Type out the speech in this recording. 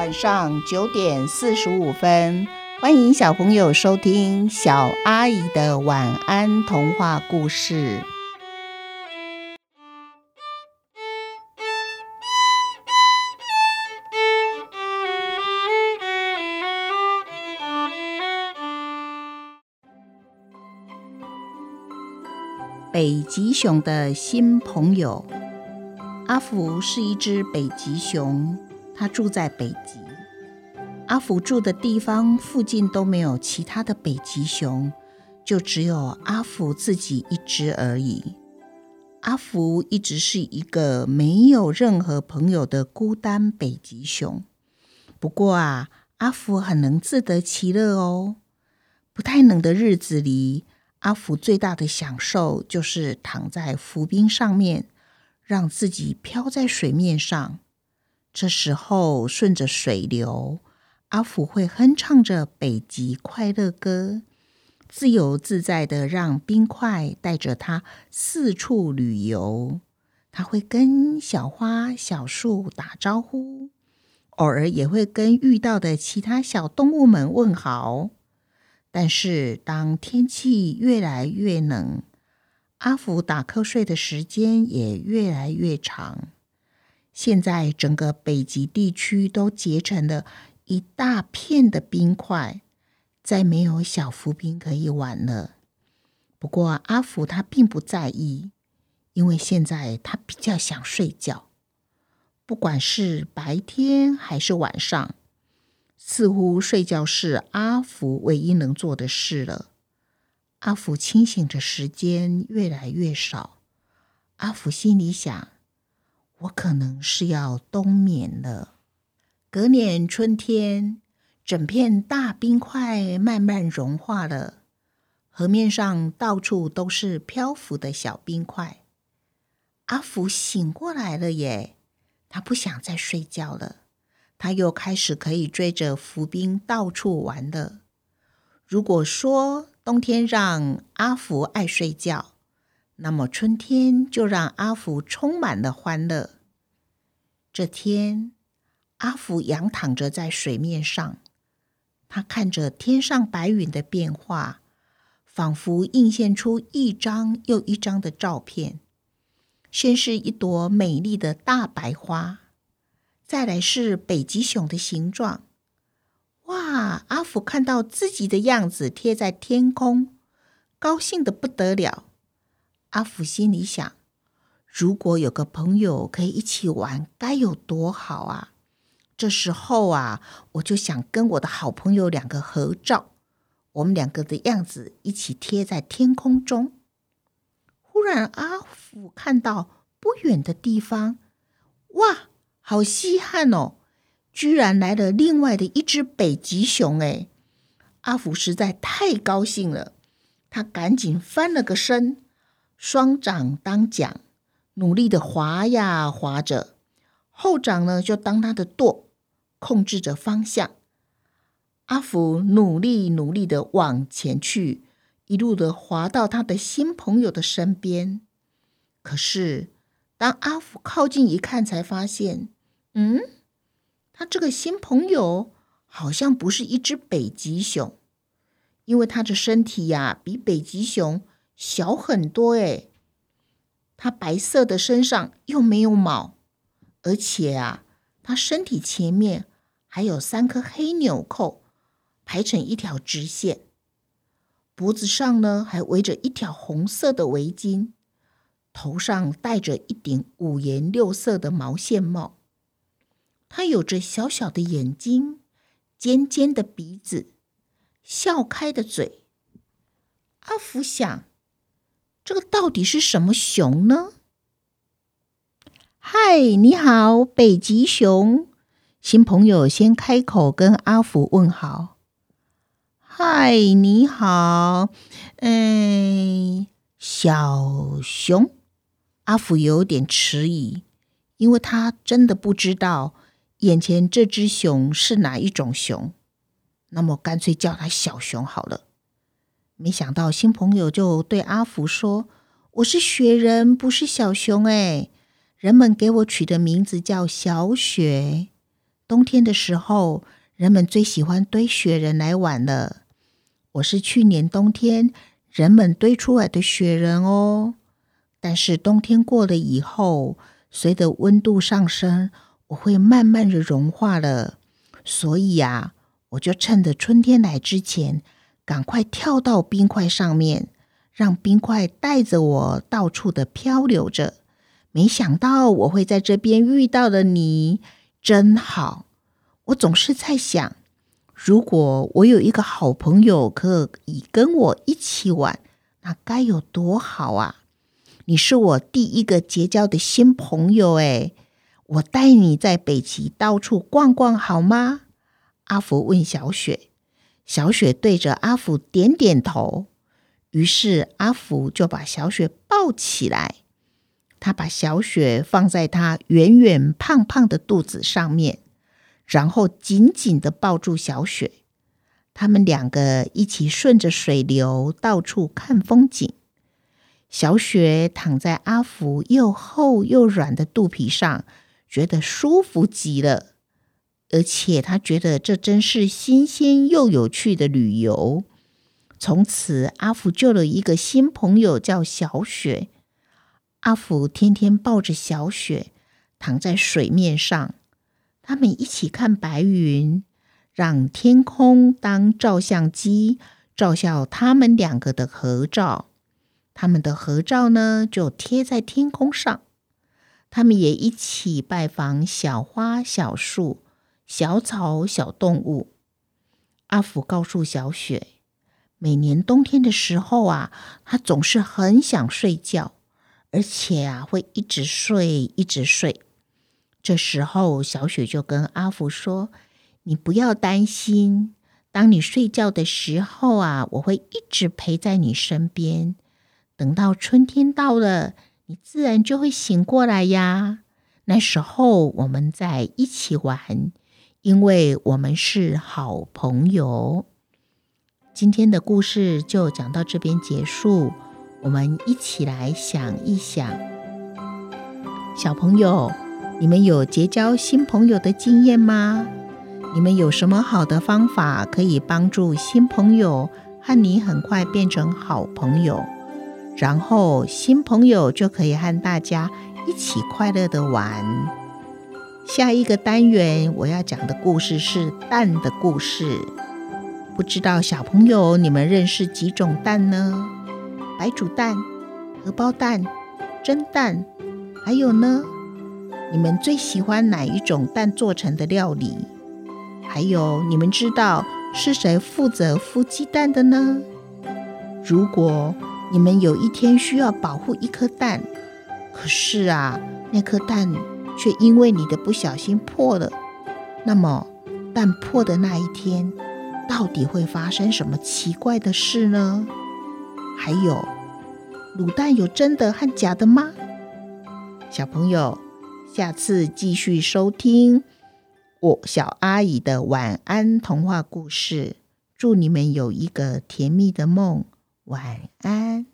晚上九点四十五分，欢迎小朋友收听小阿姨的晚安童话故事。北极熊的新朋友。阿福是一只北极熊，他住在北极。阿福住的地方附近都没有其他的北极熊，就只有阿福自己一只而已。阿福一直是一个没有任何朋友的孤单北极熊。不过啊，阿福很能自得其乐哦。不太冷的日子里，阿福最大的享受就是躺在浮冰上面。让自己飘在水面上，这时候顺着水流，阿福会哼唱着北极快乐歌，自由自在的让冰块带着他四处旅游。他会跟小花、小树打招呼，偶尔也会跟遇到的其他小动物们问好。但是当天气越来越冷，阿福打瞌睡的时间也越来越长。现在整个北极地区都结成了一大片的冰块，再没有小浮冰可以玩了。不过阿福他并不在意，因为现在他比较想睡觉。不管是白天还是晚上，似乎睡觉是阿福唯一能做的事了。阿福清醒的时间越来越少，阿福心里想：“我可能是要冬眠了。”隔年春天，整片大冰块慢慢融化了，河面上到处都是漂浮的小冰块。阿福醒过来了耶！他不想再睡觉了，他又开始可以追着浮冰到处玩了。如果说，冬天让阿福爱睡觉，那么春天就让阿福充满了欢乐。这天，阿福仰躺着在水面上，他看着天上白云的变化，仿佛映现出一张又一张的照片。先是一朵美丽的大白花，再来是北极熊的形状。哇！阿福看到自己的样子贴在天空，高兴的不得了。阿福心里想：如果有个朋友可以一起玩，该有多好啊！这时候啊，我就想跟我的好朋友两个合照，我们两个的样子一起贴在天空中。忽然，阿福看到不远的地方，哇，好稀罕哦！居然来了另外的一只北极熊！哎，阿福实在太高兴了，他赶紧翻了个身，双掌当桨，努力的划呀划着，后掌呢就当他的舵，控制着方向。阿福努力努力的往前去，一路的划到他的新朋友的身边。可是，当阿福靠近一看，才发现，嗯。他这个新朋友好像不是一只北极熊，因为他的身体呀比北极熊小很多诶。他白色的身上又没有毛，而且啊，他身体前面还有三颗黑纽扣排成一条直线，脖子上呢还围着一条红色的围巾，头上戴着一顶五颜六色的毛线帽。他有着小小的眼睛，尖尖的鼻子，笑开的嘴。阿福想，这个到底是什么熊呢？嗨，你好，北极熊。新朋友先开口跟阿福问好。嗨，你好，嗯，小熊。阿福有点迟疑，因为他真的不知道。眼前这只熊是哪一种熊？那么干脆叫它小熊好了。没想到新朋友就对阿福说：“我是雪人，不是小熊哎。人们给我取的名字叫小雪。冬天的时候，人们最喜欢堆雪人来玩了。我是去年冬天人们堆出来的雪人哦。但是冬天过了以后，随着温度上升，我会慢慢的融化了。所以呀，我就趁着春天来之前，赶快跳到冰块上面，让冰块带着我到处的漂流着。没想到我会在这边遇到了你，真好。我总是在想。如果我有一个好朋友可以跟我一起玩，那该有多好啊！你是我第一个结交的新朋友诶，我带你在北极到处逛逛好吗？阿福问小雪，小雪对着阿福点点头。于是阿福就把小雪抱起来，他把小雪放在他圆圆胖胖的肚子上面。然后紧紧的抱住小雪，他们两个一起顺着水流到处看风景。小雪躺在阿福又厚又软的肚皮上，觉得舒服极了，而且他觉得这真是新鲜又有趣的旅游。从此，阿福救了一个新朋友，叫小雪。阿福天天抱着小雪，躺在水面上。他们一起看白云，让天空当照相机，照下他们两个的合照。他们的合照呢，就贴在天空上。他们也一起拜访小花、小树、小草、小动物。阿福告诉小雪，每年冬天的时候啊，他总是很想睡觉，而且啊，会一直睡，一直睡。这时候，小雪就跟阿福说：“你不要担心，当你睡觉的时候啊，我会一直陪在你身边。等到春天到了，你自然就会醒过来呀。那时候我们再一起玩，因为我们是好朋友。”今天的故事就讲到这边结束，我们一起来想一想，小朋友。你们有结交新朋友的经验吗？你们有什么好的方法可以帮助新朋友和你很快变成好朋友？然后新朋友就可以和大家一起快乐的玩。下一个单元我要讲的故事是蛋的故事。不知道小朋友你们认识几种蛋呢？白煮蛋、荷包蛋、蒸蛋，还有呢？你们最喜欢哪一种蛋做成的料理？还有，你们知道是谁负责孵鸡蛋的呢？如果你们有一天需要保护一颗蛋，可是啊，那颗蛋却因为你的不小心破了，那么蛋破的那一天，到底会发生什么奇怪的事呢？还有，卤蛋有真的和假的吗？小朋友。下次继续收听我小阿姨的晚安童话故事，祝你们有一个甜蜜的梦，晚安。